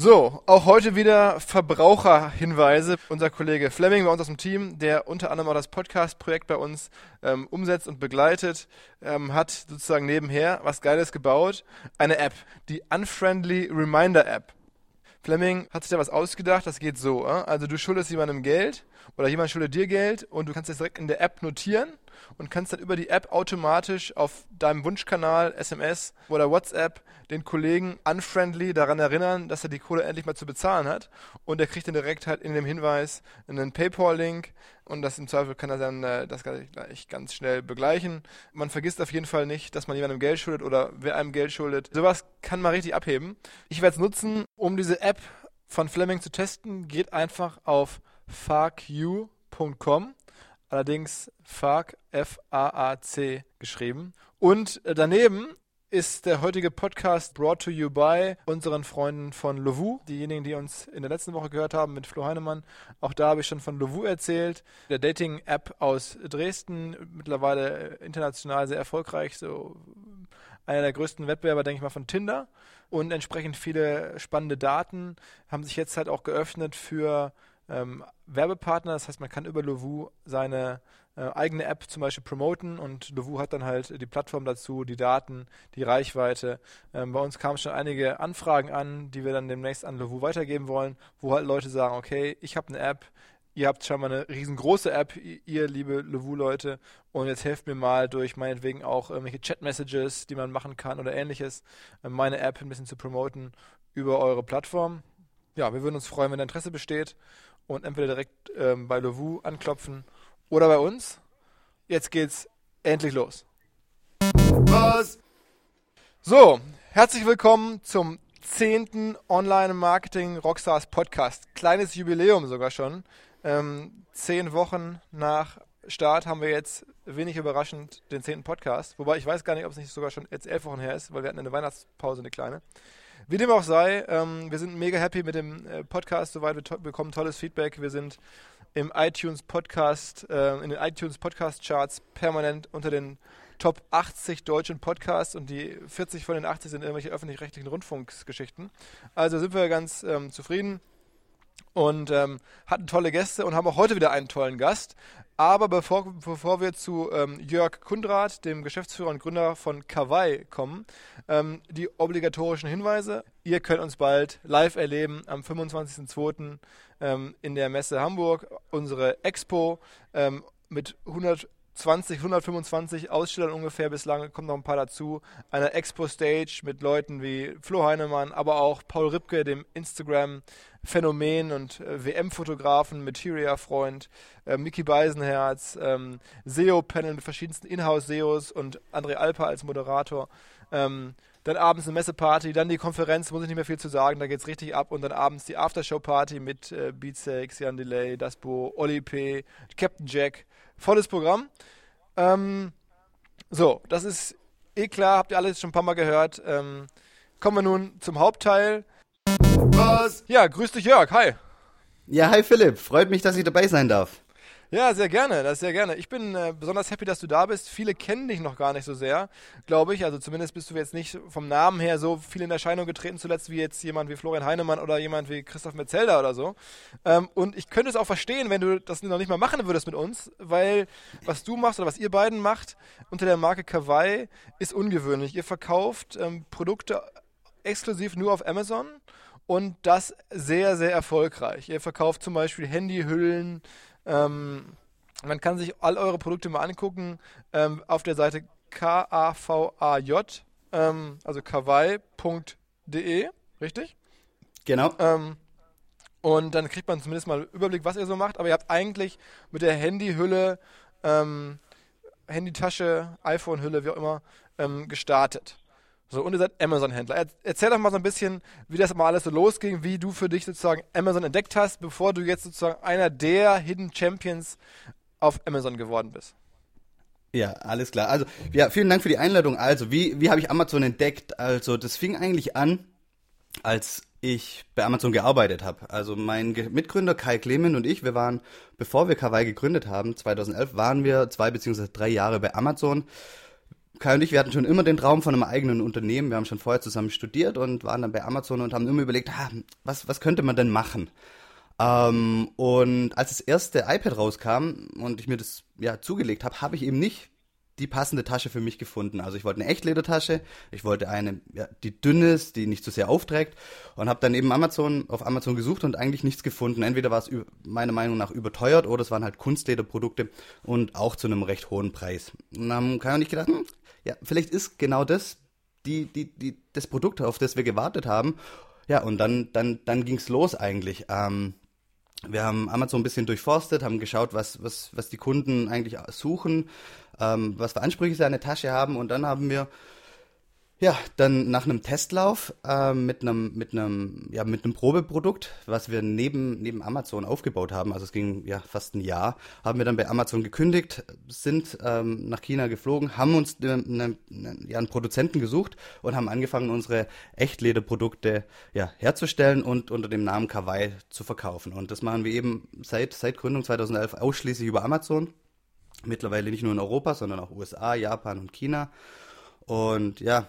So, auch heute wieder Verbraucherhinweise. Unser Kollege Fleming bei uns aus dem Team, der unter anderem auch das Podcast-Projekt bei uns ähm, umsetzt und begleitet, ähm, hat sozusagen nebenher was Geiles gebaut. Eine App, die Unfriendly Reminder App. Fleming hat sich da was ausgedacht, das geht so. Äh? Also du schuldest jemandem Geld oder jemand schuldet dir Geld und du kannst das direkt in der App notieren und kannst dann über die App automatisch auf deinem Wunschkanal, SMS oder WhatsApp den Kollegen unfriendly daran erinnern, dass er die Kohle endlich mal zu bezahlen hat. Und er kriegt dann direkt halt in dem Hinweis einen PayPal-Link und das im Zweifel kann er dann äh, das gleich ganz schnell begleichen. Man vergisst auf jeden Fall nicht, dass man jemandem Geld schuldet oder wer einem Geld schuldet. Sowas kann man richtig abheben. Ich werde es nutzen, um diese App von Fleming zu testen. Geht einfach auf fuckyou.com allerdings FAC, F-A-A-C geschrieben. Und äh, daneben ist der heutige Podcast brought to you by unseren Freunden von Lovu. Diejenigen, die uns in der letzten Woche gehört haben mit Flo Heinemann. Auch da habe ich schon von Lovu erzählt. Der Dating-App aus Dresden, mittlerweile international sehr erfolgreich. So einer der größten Wettbewerber, denke ich mal, von Tinder. Und entsprechend viele spannende Daten haben sich jetzt halt auch geöffnet für ähm, Werbepartner. Das heißt, man kann über Lovu seine äh, eigene App zum Beispiel promoten und Lovu hat dann halt die Plattform dazu, die Daten, die Reichweite. Ähm, bei uns kamen schon einige Anfragen an, die wir dann demnächst an Lovu weitergeben wollen, wo halt Leute sagen, okay, ich habe eine App, ihr habt schon mal eine riesengroße App, ihr liebe Lovu-Leute, und jetzt helft mir mal durch meinetwegen auch irgendwelche Chat-Messages, die man machen kann oder ähnliches, äh, meine App ein bisschen zu promoten über eure Plattform. Ja, wir würden uns freuen, wenn Interesse besteht und entweder direkt ähm, bei Lovu anklopfen oder bei uns. Jetzt geht's endlich los. Was? So, herzlich willkommen zum zehnten Online-Marketing Rockstars Podcast. Kleines Jubiläum sogar schon. Ähm, zehn Wochen nach Start haben wir jetzt wenig überraschend den zehnten Podcast. Wobei ich weiß gar nicht, ob es nicht sogar schon jetzt elf Wochen her ist, weil wir hatten eine Weihnachtspause, eine kleine. Wie dem auch sei, ähm, wir sind mega happy mit dem äh, Podcast, soweit wir to bekommen tolles Feedback. Wir sind im iTunes Podcast, äh, in den iTunes Podcast Charts permanent unter den Top 80 deutschen Podcasts und die 40 von den 80 sind irgendwelche öffentlich-rechtlichen Rundfunksgeschichten. Also sind wir ganz ähm, zufrieden und ähm, hatten tolle Gäste und haben auch heute wieder einen tollen Gast. Aber bevor, bevor wir zu ähm, Jörg Kundrat, dem Geschäftsführer und Gründer von Kawaii, kommen, ähm, die obligatorischen Hinweise. Ihr könnt uns bald live erleben am 25.02. Ähm, in der Messe Hamburg. Unsere Expo ähm, mit 100 20, 125 Ausstellern ungefähr bislang, kommt noch ein paar dazu. Eine Expo-Stage mit Leuten wie Flo Heinemann, aber auch Paul Ripke, dem Instagram-Phänomen und äh, WM-Fotografen, Materia-Freund, äh, Mickey Beisenherz, ähm, SEO-Panel mit verschiedensten Inhouse-SEOs und André Alper als Moderator. Ähm, dann abends eine Messeparty, dann die Konferenz, muss ich nicht mehr viel zu sagen, da geht es richtig ab. Und dann abends die Aftershow-Party mit äh, Beatsex, Jan Delay, Dasbo, Oli P., Captain Jack volles Programm. Ähm, so, das ist eh klar, habt ihr alles schon ein paar Mal gehört. Ähm, kommen wir nun zum Hauptteil. Was? Ja, grüß dich Jörg, hi. Ja, hi Philipp, freut mich, dass ich dabei sein darf. Ja, sehr gerne, das sehr gerne. Ich bin äh, besonders happy, dass du da bist. Viele kennen dich noch gar nicht so sehr, glaube ich. Also zumindest bist du jetzt nicht vom Namen her so viel in Erscheinung getreten zuletzt wie jetzt jemand wie Florian Heinemann oder jemand wie Christoph Metzelder oder so. Ähm, und ich könnte es auch verstehen, wenn du das noch nicht mal machen würdest mit uns, weil was du machst oder was ihr beiden macht unter der Marke Kawaii ist ungewöhnlich. Ihr verkauft ähm, Produkte exklusiv nur auf Amazon und das sehr, sehr erfolgreich. Ihr verkauft zum Beispiel Handyhüllen, ähm, man kann sich all eure Produkte mal angucken ähm, auf der Seite K-A-V-A-J, ähm, also kawaii.de, richtig? Genau. Ähm, und dann kriegt man zumindest mal einen Überblick, was ihr so macht. Aber ihr habt eigentlich mit der Handyhülle, ähm, Handytasche, iPhone-Hülle, wie auch immer, ähm, gestartet. So, und ihr seid Amazon-Händler. Erzähl doch mal so ein bisschen, wie das mal alles so losging, wie du für dich sozusagen Amazon entdeckt hast, bevor du jetzt sozusagen einer der Hidden Champions auf Amazon geworden bist. Ja, alles klar. Also, ja, vielen Dank für die Einladung. Also, wie, wie habe ich Amazon entdeckt? Also, das fing eigentlich an als ich bei Amazon gearbeitet habe. Also mein Mitgründer Kai Clement und ich, wir waren, bevor wir Kawaii gegründet haben, 2011, waren wir zwei beziehungsweise drei Jahre bei Amazon. Kai und ich, wir hatten schon immer den Traum von einem eigenen Unternehmen. Wir haben schon vorher zusammen studiert und waren dann bei Amazon und haben immer überlegt, ah, was, was könnte man denn machen? Ähm, und als das erste iPad rauskam und ich mir das ja zugelegt habe, habe ich eben nicht die passende Tasche für mich gefunden. Also ich wollte eine Echtledertasche, ich wollte eine, ja, die dünn ist, die nicht zu so sehr aufträgt und habe dann eben Amazon auf Amazon gesucht und eigentlich nichts gefunden. Entweder war es meiner Meinung nach überteuert oder es waren halt Kunstlederprodukte und auch zu einem recht hohen Preis. Und dann kann man nicht gedacht, hm, ja, vielleicht ist genau das die, die, die, das Produkt, auf das wir gewartet haben. Ja, und dann, dann, dann ging's los eigentlich. Ähm, wir haben Amazon ein bisschen durchforstet, haben geschaut, was, was, was die Kunden eigentlich suchen, ähm, was für Ansprüche sie an der Tasche haben und dann haben wir ja, dann nach einem Testlauf äh, mit einem mit einem ja mit einem Probeprodukt, was wir neben neben Amazon aufgebaut haben, also es ging ja fast ein Jahr, haben wir dann bei Amazon gekündigt, sind ähm, nach China geflogen, haben uns ne, ne, ne, ja einen Produzenten gesucht und haben angefangen unsere Echtlederprodukte ja herzustellen und unter dem Namen Kawaii zu verkaufen und das machen wir eben seit seit Gründung 2011 ausschließlich über Amazon. Mittlerweile nicht nur in Europa, sondern auch USA, Japan und China. Und ja,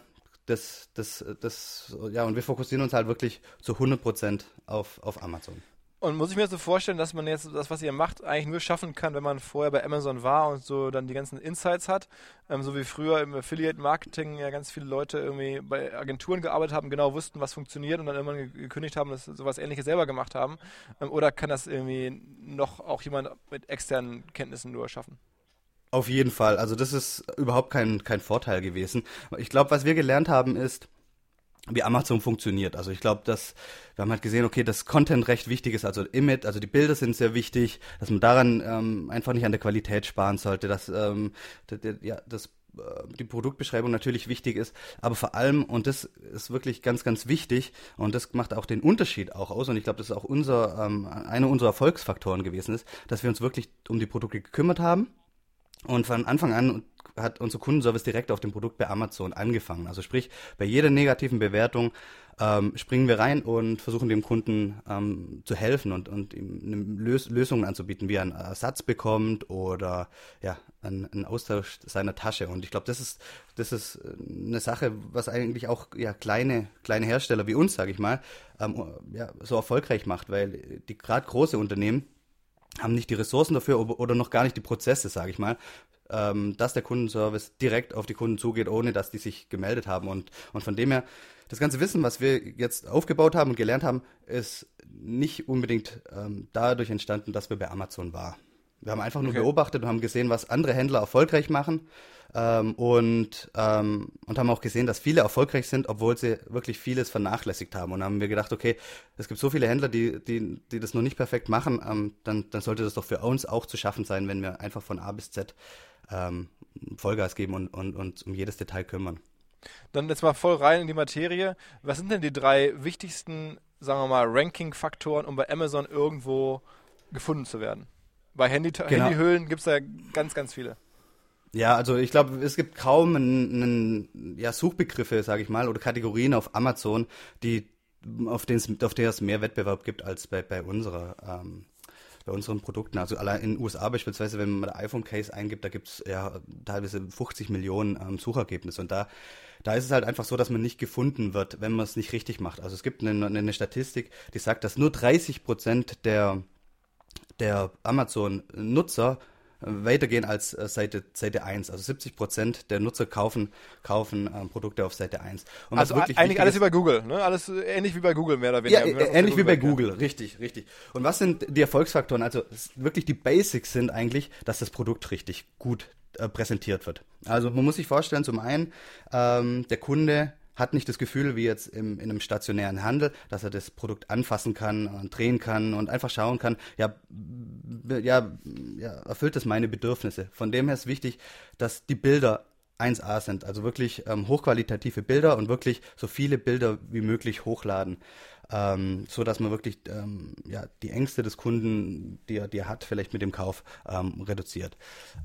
das, das, das, ja, und wir fokussieren uns halt wirklich zu 100% auf, auf Amazon. Und muss ich mir so vorstellen, dass man jetzt das, was ihr macht, eigentlich nur schaffen kann, wenn man vorher bei Amazon war und so dann die ganzen Insights hat. Ähm, so wie früher im Affiliate-Marketing ja ganz viele Leute irgendwie bei Agenturen gearbeitet haben, genau wussten, was funktioniert und dann irgendwann gekündigt haben, dass sowas ähnliches selber gemacht haben. Ähm, oder kann das irgendwie noch auch jemand mit externen Kenntnissen nur schaffen? Auf jeden Fall. Also das ist überhaupt kein, kein Vorteil gewesen. Ich glaube, was wir gelernt haben ist, wie Amazon funktioniert. Also ich glaube, dass wir haben halt gesehen, okay, das Content recht wichtig ist, also Image, also die Bilder sind sehr wichtig, dass man daran ähm, einfach nicht an der Qualität sparen sollte, dass ähm, ja, das äh, die Produktbeschreibung natürlich wichtig ist, aber vor allem, und das ist wirklich ganz, ganz wichtig, und das macht auch den Unterschied auch aus, und ich glaube, das ist auch unser, ähm, einer unserer Erfolgsfaktoren gewesen ist, dass wir uns wirklich um die Produkte gekümmert haben, und von Anfang an hat unser Kundenservice direkt auf dem Produkt bei Amazon angefangen. Also sprich, bei jeder negativen Bewertung ähm, springen wir rein und versuchen dem Kunden ähm, zu helfen und, und ihm Lös Lösungen anzubieten, wie er einen Ersatz bekommt oder ja, einen, einen Austausch seiner Tasche. Und ich glaube, das ist, das ist eine Sache, was eigentlich auch ja, kleine, kleine Hersteller wie uns, sage ich mal, ähm, ja, so erfolgreich macht, weil die gerade große Unternehmen haben nicht die Ressourcen dafür oder noch gar nicht die Prozesse, sage ich mal, ähm, dass der Kundenservice direkt auf die Kunden zugeht, ohne dass die sich gemeldet haben. Und, und von dem her, das ganze Wissen, was wir jetzt aufgebaut haben und gelernt haben, ist nicht unbedingt ähm, dadurch entstanden, dass wir bei Amazon waren. Wir haben einfach nur okay. beobachtet und haben gesehen, was andere Händler erfolgreich machen ähm, und, ähm, und haben auch gesehen, dass viele erfolgreich sind, obwohl sie wirklich vieles vernachlässigt haben. Und haben wir gedacht, okay, es gibt so viele Händler, die, die, die das noch nicht perfekt machen, ähm, dann, dann sollte das doch für uns auch zu schaffen sein, wenn wir einfach von A bis Z ähm, Vollgas geben und, und uns um jedes Detail kümmern. Dann jetzt mal voll rein in die Materie. Was sind denn die drei wichtigsten, sagen wir mal, Ranking-Faktoren, um bei Amazon irgendwo gefunden zu werden? Bei Handy genau. Handyhüllen gibt es da ganz, ganz viele. Ja, also ich glaube, es gibt kaum einen, einen, ja, Suchbegriffe, sage ich mal, oder Kategorien auf Amazon, die auf, den, auf es mehr Wettbewerb gibt als bei, bei unserer ähm, bei unseren Produkten. Also allein in den USA beispielsweise, wenn man der iPhone-Case eingibt, da gibt es ja teilweise 50 Millionen ähm, Suchergebnisse. Und da, da ist es halt einfach so, dass man nicht gefunden wird, wenn man es nicht richtig macht. Also es gibt eine, eine Statistik, die sagt, dass nur 30 Prozent der, der Amazon-Nutzer weitergehen als äh, Seite, Seite 1. Also 70 Prozent der Nutzer kaufen, kaufen ähm, Produkte auf Seite 1. Und also eigentlich alles ist, wie bei Google, ne? Alles äh, ähnlich wie bei Google, mehr oder weniger. Ja, ähnlich wie bei Google, richtig, richtig. Und was sind die Erfolgsfaktoren? Also wirklich die Basics sind eigentlich, dass das Produkt richtig gut äh, präsentiert wird. Also man muss sich vorstellen, zum einen, ähm, der Kunde hat nicht das Gefühl, wie jetzt im, in einem stationären Handel, dass er das Produkt anfassen kann und drehen kann und einfach schauen kann, ja, ja, ja erfüllt das meine Bedürfnisse. Von dem her ist wichtig, dass die Bilder 1A sind, also wirklich ähm, hochqualitative Bilder und wirklich so viele Bilder wie möglich hochladen, ähm, so dass man wirklich ähm, ja, die Ängste des Kunden, die er, die er hat, vielleicht mit dem Kauf ähm, reduziert.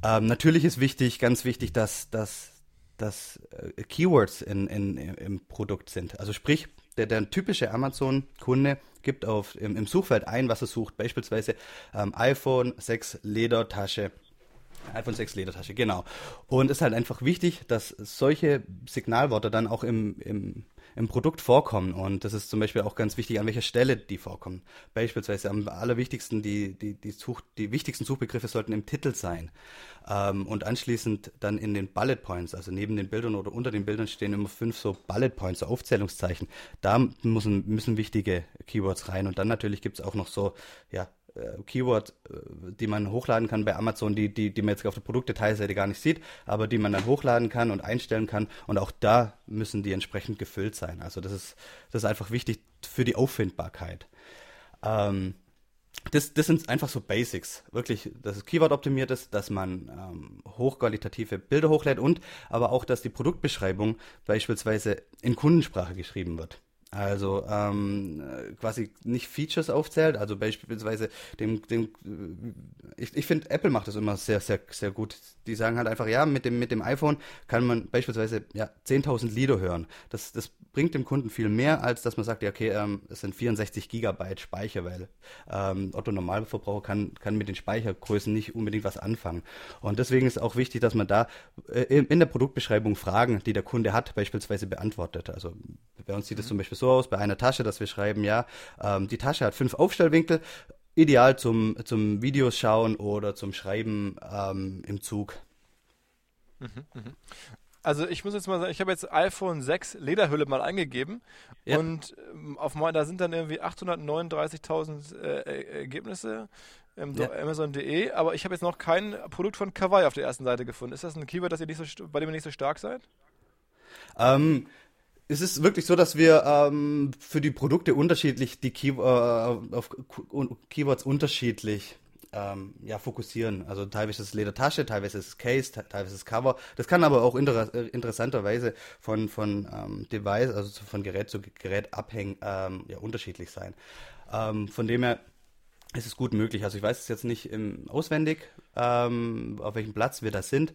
Ähm, natürlich ist wichtig, ganz wichtig, dass, dass dass äh, Keywords in, in, im Produkt sind. Also sprich, der, der typische Amazon-Kunde gibt auf, im, im, Suchfeld ein, was er sucht. Beispielsweise ähm, iPhone 6 Ledertasche. iPhone 6 Ledertasche, genau. Und es ist halt einfach wichtig, dass solche Signalworte dann auch im, im im Produkt vorkommen. Und das ist zum Beispiel auch ganz wichtig, an welcher Stelle die vorkommen. Beispielsweise am allerwichtigsten, die, die, die, Such, die wichtigsten Suchbegriffe sollten im Titel sein. Ähm, und anschließend dann in den Bullet Points, also neben den Bildern oder unter den Bildern stehen immer fünf so Bullet Points, so Aufzählungszeichen. Da müssen, müssen wichtige Keywords rein. Und dann natürlich gibt es auch noch so, ja, äh, Keyword, äh, die man hochladen kann bei Amazon, die, die, die man jetzt auf der Produktdetailseite gar nicht sieht, aber die man dann hochladen kann und einstellen kann. Und auch da müssen die entsprechend gefüllt sein. Also das ist, das ist einfach wichtig für die Auffindbarkeit. Ähm, das, das sind einfach so Basics. Wirklich, dass es Keyword optimiert ist, dass man ähm, hochqualitative Bilder hochlädt und aber auch, dass die Produktbeschreibung beispielsweise in Kundensprache geschrieben wird. Also ähm, quasi nicht Features aufzählt, also beispielsweise dem, dem ich, ich finde, Apple macht das immer sehr, sehr, sehr gut. Die sagen halt einfach, ja, mit dem, mit dem iPhone kann man beispielsweise ja, 10.000 Lieder hören. Das, das bringt dem Kunden viel mehr, als dass man sagt, ja, okay, ähm, es sind 64 Gigabyte Speicher, weil ähm, Otto Normalverbraucher kann, kann mit den Speichergrößen nicht unbedingt was anfangen. Und deswegen ist auch wichtig, dass man da äh, in der Produktbeschreibung Fragen, die der Kunde hat, beispielsweise beantwortet. Also bei uns sieht es mhm. zum Beispiel so aus, bei einer Tasche, dass wir schreiben, ja, ähm, die Tasche hat fünf Aufstellwinkel, ideal zum, zum Videos schauen oder zum Schreiben ähm, im Zug. Mhm, mh. Also ich muss jetzt mal sagen, ich habe jetzt iPhone 6 Lederhülle mal eingegeben ja. und ähm, auf mein, da sind dann irgendwie 839.000 äh, Ergebnisse im ja. Amazon.de, aber ich habe jetzt noch kein Produkt von Kawaii auf der ersten Seite gefunden. Ist das ein Keyword, das ihr nicht so, bei dem ihr nicht so stark seid? Ähm, es ist wirklich so, dass wir ähm, für die Produkte unterschiedlich die Key äh, auf Keywords unterschiedlich ähm, ja, fokussieren. Also teilweise ist es Ledertasche, teilweise ist es Case, teilweise ist es Cover. Das kann aber auch inter äh, interessanterweise von, von ähm, Device, also von Gerät zu Gerät abhängen, ähm, ja, unterschiedlich sein. Ähm, von dem her ist es gut möglich. Also ich weiß es jetzt nicht im, auswendig, ähm, auf welchem Platz wir da sind.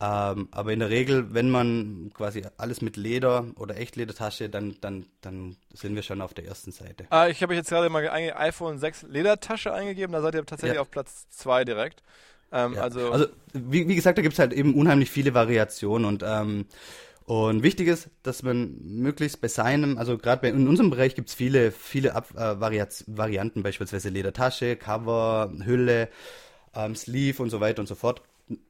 Ähm, aber in der Regel, wenn man quasi alles mit Leder oder Echtledertasche, dann, dann, dann sind wir schon auf der ersten Seite. Ah, ich habe jetzt gerade mal ein iPhone 6 Ledertasche eingegeben, da seid ihr tatsächlich ja. auf Platz 2 direkt. Ähm, ja. Also, also wie, wie, gesagt, da gibt es halt eben unheimlich viele Variationen und ähm, und wichtig ist, dass man möglichst bei seinem, also gerade in unserem Bereich gibt es viele, viele Ab äh, Varianten, beispielsweise Ledertasche, Cover, Hülle, ähm, Sleeve und so weiter und so fort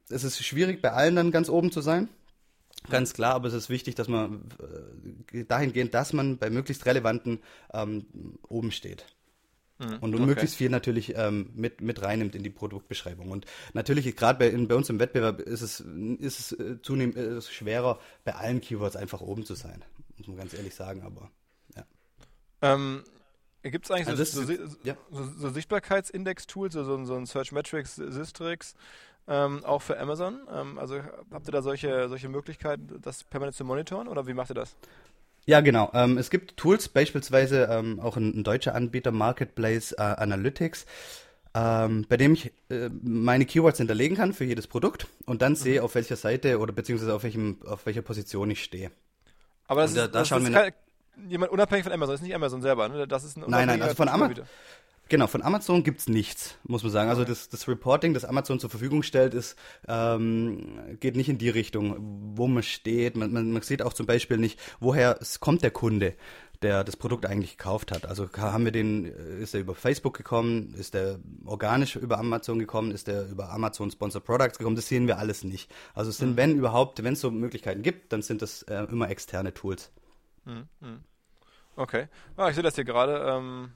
es ist schwierig, bei allen dann ganz oben zu sein. Ganz klar, aber es ist wichtig, dass man äh, dahingehend, dass man bei möglichst relevanten ähm, oben steht. Mhm, und okay. möglichst viel natürlich ähm, mit, mit reinnimmt in die Produktbeschreibung. Und natürlich, gerade bei, bei uns im Wettbewerb ist es, ist es äh, zunehmend äh, schwerer, bei allen Keywords einfach oben zu sein. Muss man ganz ehrlich sagen, aber ja. Ähm, Gibt es eigentlich also so, so, ja. so, so Sichtbarkeitsindex-Tools, so, so, ein Search Metrics, Sistrix, ähm, auch für Amazon? Ähm, also habt ihr da solche, solche Möglichkeiten, das permanent zu monitoren oder wie macht ihr das? Ja, genau. Ähm, es gibt Tools, beispielsweise ähm, auch ein, ein, deutscher Anbieter, Marketplace äh, Analytics, ähm, bei dem ich äh, meine Keywords hinterlegen kann für jedes Produkt und dann mhm. sehe, auf welcher Seite oder beziehungsweise auf, welchem, auf welcher Position ich stehe. Aber das und ist, da, da das ist kein, jemand unabhängig von Amazon, das ist nicht Amazon selber, ne? Das ist ein Nein, nein, also von Amazon. Genau, von Amazon gibt's nichts, muss man sagen. Also das, das Reporting, das Amazon zur Verfügung stellt, ist, ähm, geht nicht in die Richtung, wo man steht. Man, man, man sieht auch zum Beispiel nicht, woher kommt der Kunde, der das Produkt eigentlich gekauft hat. Also haben wir den, ist er über Facebook gekommen, ist er organisch über Amazon gekommen, ist er über Amazon Sponsor Products gekommen, das sehen wir alles nicht. Also es sind, mhm. wenn überhaupt, wenn es so Möglichkeiten gibt, dann sind das äh, immer externe Tools. Mhm. mhm. Okay. Ah, ich sehe das hier gerade. Ähm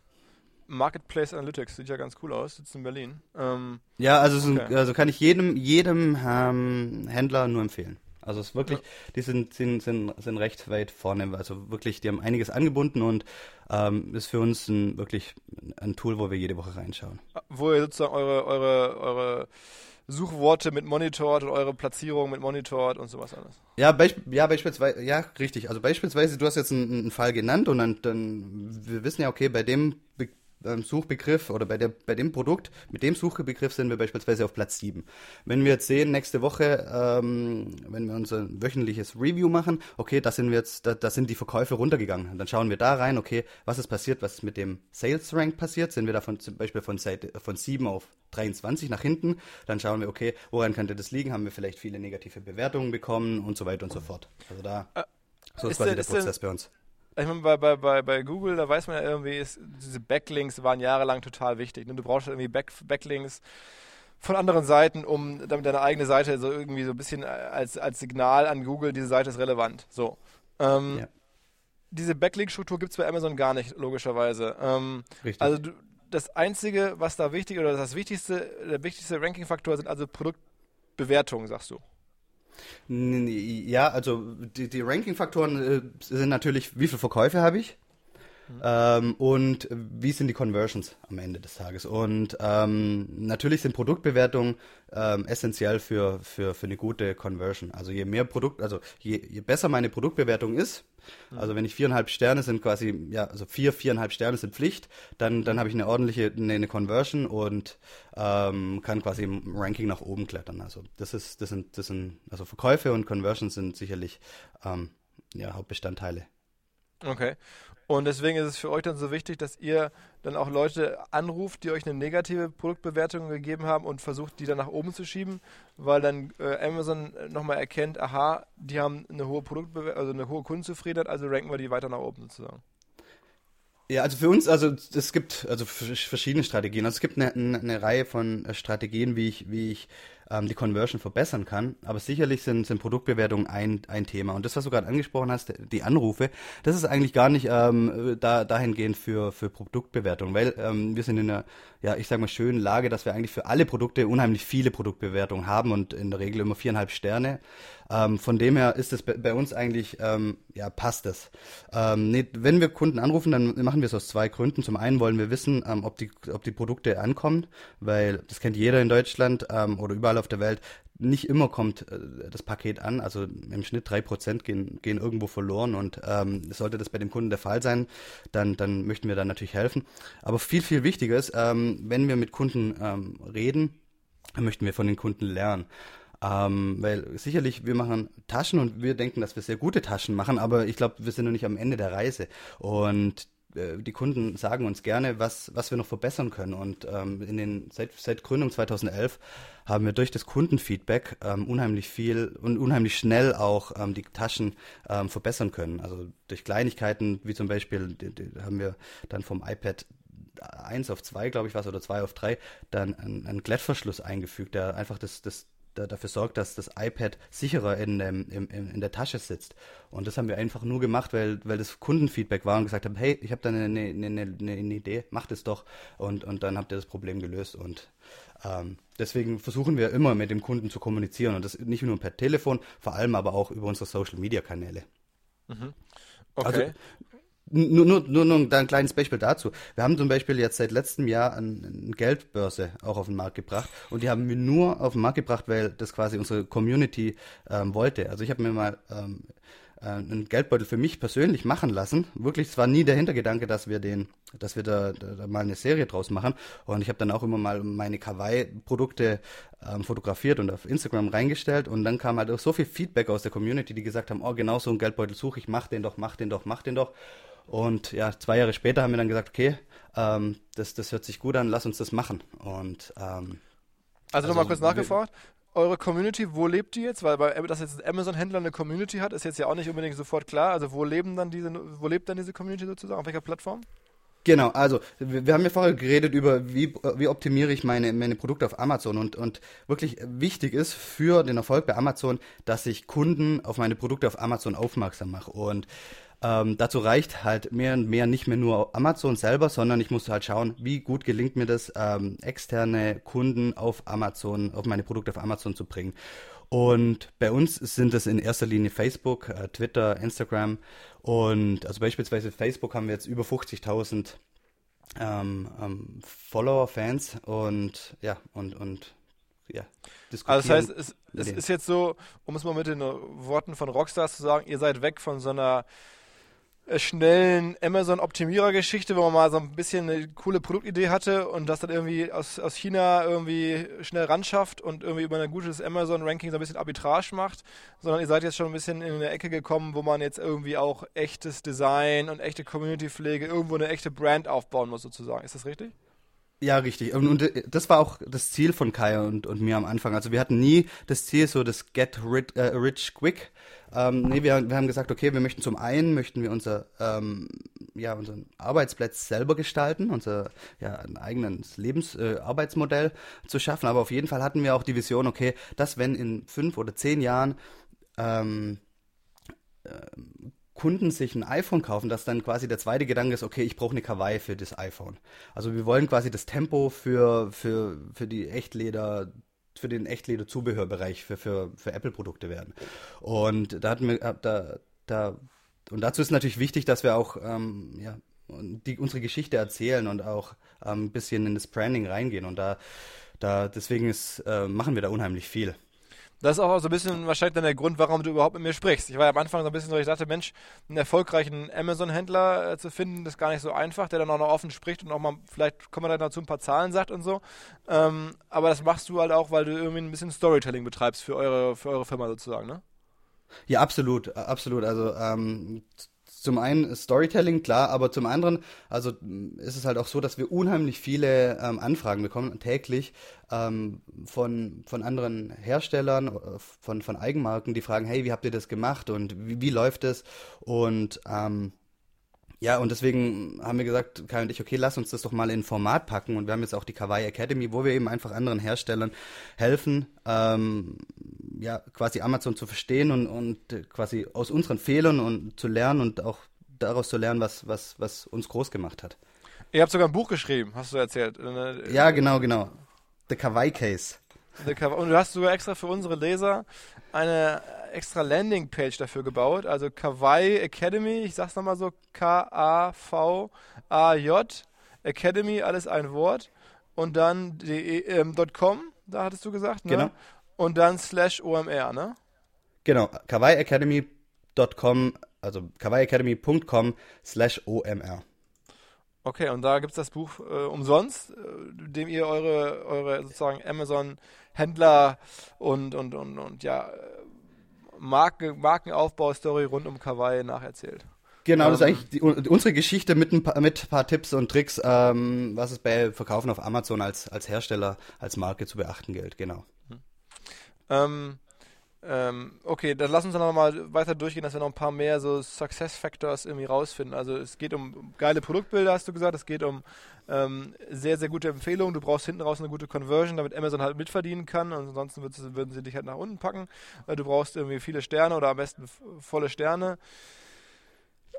Marketplace Analytics sieht ja ganz cool aus, sitzt in Berlin. Ähm, ja, also, okay. also kann ich jedem, jedem ähm, Händler nur empfehlen. Also es ist wirklich, ja. die sind, sind, sind, sind recht weit vorne. Also wirklich, die haben einiges angebunden und ähm, ist für uns ein, wirklich ein Tool, wo wir jede Woche reinschauen. Wo ihr sozusagen eure, eure, eure Suchworte mit monitort und eure Platzierung mit monitort und sowas alles. Ja, beisp ja beispielsweise, ja, richtig. Also beispielsweise, du hast jetzt einen, einen Fall genannt und dann, dann, wir wissen ja, okay, bei dem ähm, Suchbegriff oder bei, der, bei dem Produkt, mit dem Suchbegriff sind wir beispielsweise auf Platz 7. Wenn wir jetzt sehen, nächste Woche, ähm, wenn wir unser wöchentliches Review machen, okay, da sind wir jetzt, da, da sind die Verkäufe runtergegangen. Dann schauen wir da rein, okay, was ist passiert, was ist mit dem Sales Rank passiert, sind wir da von, zum Beispiel von, Seite, von 7 auf 23 nach hinten, dann schauen wir, okay, woran könnte das liegen, haben wir vielleicht viele negative Bewertungen bekommen und so weiter und so fort. Also da, äh, so ist, ist quasi der, der Prozess bei uns ich meine, bei, bei, bei, bei Google, da weiß man ja irgendwie, ist, diese Backlinks waren jahrelang total wichtig. Ne? Du brauchst irgendwie Back, Backlinks von anderen Seiten, um damit deine eigene Seite so irgendwie so ein bisschen als, als Signal an Google, diese Seite ist relevant. So. Ähm, ja. Diese Backlink-Struktur gibt es bei Amazon gar nicht, logischerweise. Ähm, Richtig. Also du, das Einzige, was da wichtig oder das wichtigste, der wichtigste Ranking-Faktor sind also Produktbewertungen, sagst du. Ja, also die, die Ranking-Faktoren äh, sind natürlich, wie viele Verkäufe habe ich? Mhm. Ähm, und wie sind die Conversions am Ende des Tages? Und ähm, natürlich sind Produktbewertungen ähm, essentiell für, für, für eine gute Conversion. Also je mehr Produkt, also je, je besser meine Produktbewertung ist, mhm. also wenn ich viereinhalb Sterne sind quasi, ja, also vier, viereinhalb Sterne sind Pflicht, dann, dann habe ich eine ordentliche, eine, eine Conversion und ähm, kann quasi im Ranking nach oben klettern. Also das ist, das sind, das sind, also Verkäufe und Conversions sind sicherlich ähm, ja, Hauptbestandteile. Okay. Und deswegen ist es für euch dann so wichtig, dass ihr dann auch Leute anruft, die euch eine negative Produktbewertung gegeben haben und versucht, die dann nach oben zu schieben, weil dann äh, Amazon nochmal erkennt, aha, die haben eine hohe Produktbewertung, also eine hohe Kundenzufriedenheit, also ranken wir die weiter nach oben sozusagen. Ja, also für uns, also es gibt also verschiedene Strategien. Also es gibt eine, eine Reihe von äh, Strategien, wie ich, wie ich ähm, die Conversion verbessern kann. Aber sicherlich sind, sind Produktbewertungen ein, ein Thema. Und das, was du gerade angesprochen hast, die Anrufe, das ist eigentlich gar nicht ähm, da, dahingehend für, für Produktbewertung, weil ähm, wir sind in einer, ja, ich sag mal, schönen Lage, dass wir eigentlich für alle Produkte unheimlich viele Produktbewertungen haben und in der Regel immer viereinhalb Sterne. Ähm, von dem her ist es bei, uns eigentlich, ähm, ja, passt es. Ähm, nee, wenn wir Kunden anrufen, dann machen wir es aus zwei Gründen. Zum einen wollen wir wissen, ähm, ob, die, ob die Produkte ankommen, weil das kennt jeder in Deutschland ähm, oder überall auf der Welt. Nicht immer kommt äh, das Paket an, also im Schnitt drei Prozent gehen, gehen irgendwo verloren und ähm, sollte das bei dem Kunden der Fall sein, dann, dann möchten wir da natürlich helfen. Aber viel, viel wichtiger ist, ähm, wenn wir mit Kunden ähm, reden, möchten wir von den Kunden lernen. Ähm, weil sicherlich, wir machen Taschen und wir denken, dass wir sehr gute Taschen machen, aber ich glaube, wir sind noch nicht am Ende der Reise. Und die Kunden sagen uns gerne, was, was wir noch verbessern können. Und ähm, in den, seit, seit Gründung 2011 haben wir durch das Kundenfeedback ähm, unheimlich viel und unheimlich schnell auch ähm, die Taschen ähm, verbessern können. Also durch Kleinigkeiten, wie zum Beispiel die, die haben wir dann vom iPad 1 auf 2, glaube ich, was, oder 2 auf 3, dann einen, einen Glättverschluss eingefügt, der einfach das, das da, dafür sorgt, dass das iPad sicherer in, in, in, in, der Tasche sitzt. Und das haben wir einfach nur gemacht, weil, weil das Kundenfeedback war und gesagt haben, hey, ich habe da eine, eine, eine, eine Idee, macht es doch. Und, und dann habt ihr das Problem gelöst. Und ähm, deswegen versuchen wir immer mit dem Kunden zu kommunizieren. Und das nicht nur per Telefon, vor allem aber auch über unsere Social-Media-Kanäle. Mhm. Okay. Also, nur, nur, nur, nur ein kleines Beispiel dazu. Wir haben zum Beispiel jetzt seit letztem Jahr eine ein Geldbörse auch auf den Markt gebracht und die haben wir nur auf den Markt gebracht, weil das quasi unsere Community ähm, wollte. Also ich habe mir mal ähm, äh, einen Geldbeutel für mich persönlich machen lassen. Wirklich, es war nie der Hintergedanke, dass wir den, dass wir da, da, da mal eine Serie draus machen. Und ich habe dann auch immer mal meine Kawaii-Produkte ähm, fotografiert und auf Instagram reingestellt. Und dann kam halt auch so viel Feedback aus der Community, die gesagt haben, oh, genau so einen Geldbeutel suche ich, mach den doch, mach den doch, mach den doch. Und ja, zwei Jahre später haben wir dann gesagt, okay, ähm, das, das hört sich gut an, lass uns das machen. Und ähm, also, also nochmal kurz nachgefragt. Eure Community, wo lebt die jetzt? Weil, bei, dass jetzt ein Amazon-Händler eine Community hat, ist jetzt ja auch nicht unbedingt sofort klar. Also wo leben dann diese, wo lebt dann diese Community sozusagen? Auf welcher Plattform? Genau, also wir, wir haben ja vorher geredet über, wie, wie optimiere ich meine, meine Produkte auf Amazon und, und wirklich wichtig ist für den Erfolg bei Amazon, dass ich Kunden auf meine Produkte auf Amazon aufmerksam mache. Und ähm, dazu reicht halt mehr und mehr nicht mehr nur Amazon selber, sondern ich muss halt schauen, wie gut gelingt mir das, ähm, externe Kunden auf Amazon, auf meine Produkte auf Amazon zu bringen. Und bei uns sind es in erster Linie Facebook, äh, Twitter, Instagram und also beispielsweise Facebook haben wir jetzt über 50.000 ähm, ähm, Follower, Fans und ja und und ja. Also das heißt, es, es ist jetzt so, um es mal mit den Worten von Rockstars zu sagen, ihr seid weg von so einer schnellen Amazon-Optimierer-Geschichte, wo man mal so ein bisschen eine coole Produktidee hatte und das dann irgendwie aus, aus China irgendwie schnell ran schafft und irgendwie über ein gutes Amazon-Ranking so ein bisschen Arbitrage macht, sondern ihr seid jetzt schon ein bisschen in eine Ecke gekommen, wo man jetzt irgendwie auch echtes Design und echte Community-Pflege, irgendwo eine echte Brand aufbauen muss sozusagen. Ist das richtig? Ja, richtig. Und, und, äh, das war auch das Ziel von Kai und, und mir am Anfang. Also wir hatten nie das Ziel, so das Get Rich, äh, rich Quick. Ähm, nee, wir, wir haben gesagt, okay, wir möchten zum einen, möchten wir unser, ähm, ja, unseren Arbeitsplatz selber gestalten, unser ja, ein eigenes Lebensarbeitsmodell äh, zu schaffen. Aber auf jeden Fall hatten wir auch die Vision, okay, dass wenn in fünf oder zehn Jahren ähm, äh, Kunden sich ein iPhone kaufen, dass dann quasi der zweite Gedanke ist, okay, ich brauche eine Kawaii für das iPhone. Also wir wollen quasi das Tempo für, für, für die Echtleder für den Echtleder-Zubehörbereich für, für, für Apple-Produkte werden. Und da hatten wir, äh, da, da, und dazu ist natürlich wichtig, dass wir auch ähm, ja, die, unsere Geschichte erzählen und auch ähm, ein bisschen in das Branding reingehen. Und da, da deswegen ist, äh, machen wir da unheimlich viel. Das ist auch so ein bisschen wahrscheinlich dann der Grund, warum du überhaupt mit mir sprichst. Ich war ja am Anfang so ein bisschen so, ich dachte, Mensch, einen erfolgreichen Amazon-Händler äh, zu finden, ist gar nicht so einfach, der dann auch noch offen spricht und auch mal, vielleicht kommen wir dann dazu ein paar Zahlen sagt und so. Ähm, aber das machst du halt auch, weil du irgendwie ein bisschen Storytelling betreibst für eure, für eure Firma sozusagen, ne? Ja, absolut, absolut. Also ähm, zum einen Storytelling, klar, aber zum anderen, also ist es halt auch so, dass wir unheimlich viele ähm, Anfragen bekommen, täglich, ähm, von, von anderen Herstellern, äh, von, von Eigenmarken, die fragen, hey, wie habt ihr das gemacht und wie, wie läuft es? Und ähm, ja, und deswegen haben wir gesagt, Kai und ich, okay, lass uns das doch mal in Format packen. Und wir haben jetzt auch die Kawaii Academy, wo wir eben einfach anderen Herstellern helfen, ähm, ja, quasi Amazon zu verstehen und, und quasi aus unseren Fehlern und zu lernen und auch daraus zu lernen, was, was, was uns groß gemacht hat. Ihr habt sogar ein Buch geschrieben, hast du erzählt. Ja, genau, genau. The Kawaii Case. Und du hast sogar extra für unsere Leser eine extra Landingpage dafür gebaut, also Kawaii Academy, ich sag's nochmal so, K-A-V-A-J, Academy, alles ein Wort, und dann de, ähm, .com, da hattest du gesagt, ne? Genau. Und dann slash OMR, ne? Genau, kawaiiacademy.com, also kawaiiacademy.com slash OMR. Okay, und da gibt es das Buch äh, umsonst, äh, dem ihr eure, eure sozusagen Amazon-Händler und, und, und, und ja, Marken, Markenaufbau-Story rund um Kawaii nacherzählt. Genau, ähm, das ist ähm, eigentlich die, unsere Geschichte mit ein, paar, mit ein paar Tipps und Tricks, ähm, was es bei Verkaufen auf Amazon als, als Hersteller, als Marke zu beachten gilt, genau. Hm. Ähm, ähm, okay, dann lass uns dann nochmal weiter durchgehen, dass wir noch ein paar mehr so Success Factors irgendwie rausfinden. Also es geht um geile Produktbilder, hast du gesagt, es geht um ähm, sehr, sehr gute Empfehlungen. Du brauchst hinten raus eine gute Conversion, damit Amazon halt mitverdienen kann. Und ansonsten würden sie dich halt nach unten packen. Äh, du brauchst irgendwie viele Sterne oder am besten volle Sterne.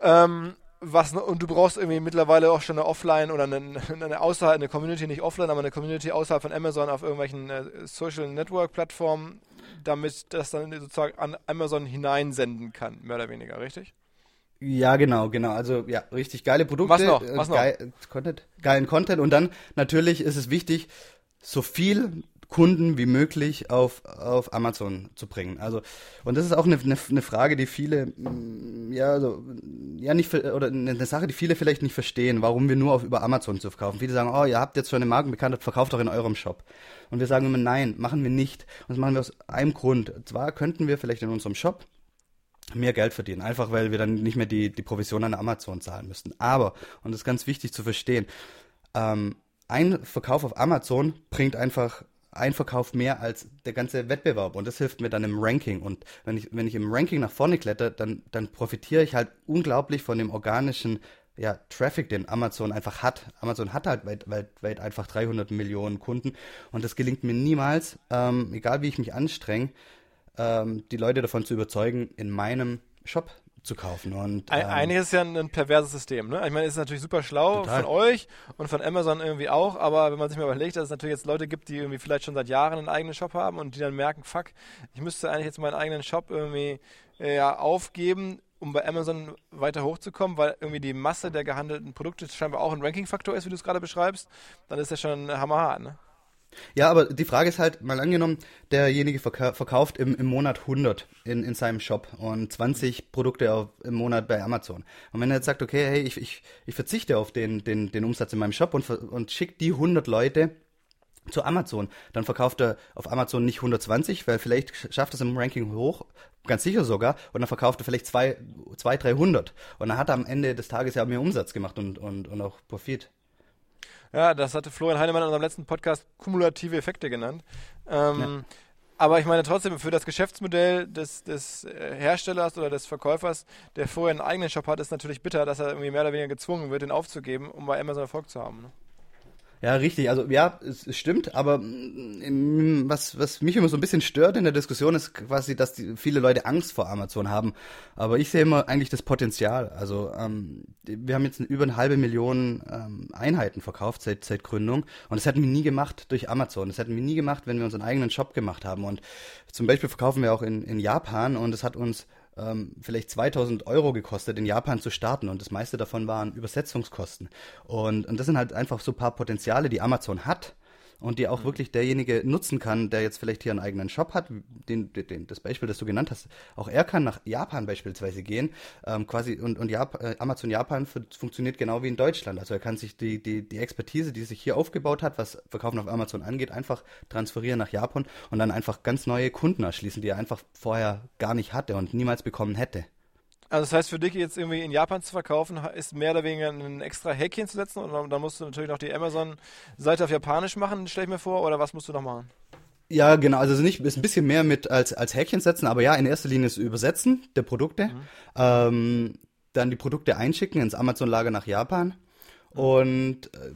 Ähm, was, und du brauchst irgendwie mittlerweile auch schon eine Offline oder eine, eine außerhalb, eine Community, nicht offline, aber eine Community außerhalb von Amazon auf irgendwelchen äh, Social Network Plattformen, damit das dann sozusagen an Amazon hineinsenden kann, mehr oder weniger, richtig? Ja, genau, genau. Also ja, richtig geile Produkte, Was noch? Was noch? Geil, Content, geilen Content und dann natürlich ist es wichtig, so viel Kunden wie möglich auf, auf Amazon zu bringen. Also, und das ist auch eine, eine, eine Frage, die viele, mm, ja, also, ja, nicht, oder eine Sache, die viele vielleicht nicht verstehen, warum wir nur auf über Amazon zu verkaufen. Viele sagen, oh, ihr habt jetzt schon eine Markenbekanntheit, verkauft doch in eurem Shop. Und wir sagen immer, nein, machen wir nicht. Und das machen wir aus einem Grund. Und zwar könnten wir vielleicht in unserem Shop mehr Geld verdienen, einfach weil wir dann nicht mehr die, die Provision an Amazon zahlen müssten. Aber, und das ist ganz wichtig zu verstehen, ähm, ein Verkauf auf Amazon bringt einfach ein Verkauf mehr als der ganze Wettbewerb. Und das hilft mir dann im Ranking. Und wenn ich wenn ich im Ranking nach vorne kletter, dann dann profitiere ich halt unglaublich von dem organischen ja, Traffic, den Amazon einfach hat. Amazon hat halt weit, einfach 300 Millionen Kunden. Und das gelingt mir niemals, ähm, egal wie ich mich anstrenge, ähm, die Leute davon zu überzeugen, in meinem Shop zu kaufen. Und, ähm, Eigentlich ist es ja ein, ein, perverses System. Ne? Ich meine, es ist natürlich super schlau total. von euch und von Amazon irgendwie auch, aber wenn man sich mal überlegt, dass es natürlich jetzt Leute gibt, die irgendwie vielleicht schon seit Jahren einen eigenen Shop haben und die dann merken, fuck, ich müsste eigentlich jetzt meinen eigenen Shop irgendwie äh, ja, aufgeben, um bei Amazon weiter hochzukommen, weil irgendwie die Masse der gehandelten Produkte scheinbar auch ein Ranking-Faktor ist, wie du es gerade beschreibst, dann ist das schon hammerhart, ne? Ja, aber die Frage ist halt, mal angenommen, derjenige verkauft im, im Monat 100 in, in seinem Shop und 20 Produkte auf, im Monat bei Amazon. Und wenn er jetzt sagt, okay, hey, ich, ich, ich verzichte auf den, den, den Umsatz in meinem Shop und, und schickt die 100 Leute zu Amazon, dann verkauft er auf Amazon nicht 120, weil vielleicht schafft es im Ranking hoch, ganz sicher sogar, und dann verkauft er vielleicht 200, 300. Und dann hat er am Ende des Tages ja mehr Umsatz gemacht und, und, und auch Profit. Ja, das hatte Florian Heinemann in unserem letzten Podcast kumulative Effekte genannt. Ähm, ja. Aber ich meine trotzdem, für das Geschäftsmodell des, des äh, Herstellers oder des Verkäufers, der vorher einen eigenen Shop hat, ist natürlich bitter, dass er irgendwie mehr oder weniger gezwungen wird, den aufzugeben, um bei Amazon Erfolg zu haben. Ne? Ja, richtig. Also ja, es, es stimmt, aber mm, was, was mich immer so ein bisschen stört in der Diskussion ist quasi, dass die, viele Leute Angst vor Amazon haben. Aber ich sehe immer eigentlich das Potenzial. Also ähm, wir haben jetzt über eine halbe Million ähm, Einheiten verkauft seit, seit Gründung und das hätten wir nie gemacht durch Amazon. Das hätten wir nie gemacht, wenn wir unseren eigenen Shop gemacht haben. Und zum Beispiel verkaufen wir auch in, in Japan und es hat uns ähm, vielleicht 2000 Euro gekostet, in Japan zu starten und das meiste davon waren Übersetzungskosten. Und, und das sind halt einfach so ein paar Potenziale, die Amazon hat und die auch mhm. wirklich derjenige nutzen kann, der jetzt vielleicht hier einen eigenen Shop hat. Den, den, das Beispiel, das du genannt hast, auch er kann nach Japan beispielsweise gehen, ähm, quasi und, und Jap äh, Amazon Japan funktioniert genau wie in Deutschland. Also er kann sich die, die, die Expertise, die sich hier aufgebaut hat, was Verkaufen auf Amazon angeht, einfach transferieren nach Japan und dann einfach ganz neue Kunden erschließen, die er einfach vorher gar nicht hatte und niemals bekommen hätte. Also das heißt für dich jetzt irgendwie in Japan zu verkaufen, ist mehr oder weniger ein extra Häkchen zu setzen und dann musst du natürlich noch die Amazon-Seite auf Japanisch machen, stell ich mir vor, oder was musst du noch machen? Ja, genau, also nicht ist ein bisschen mehr mit als, als Häkchen setzen, aber ja, in erster Linie ist Übersetzen der Produkte, mhm. ähm, dann die Produkte einschicken ins Amazon-Lager nach Japan und äh,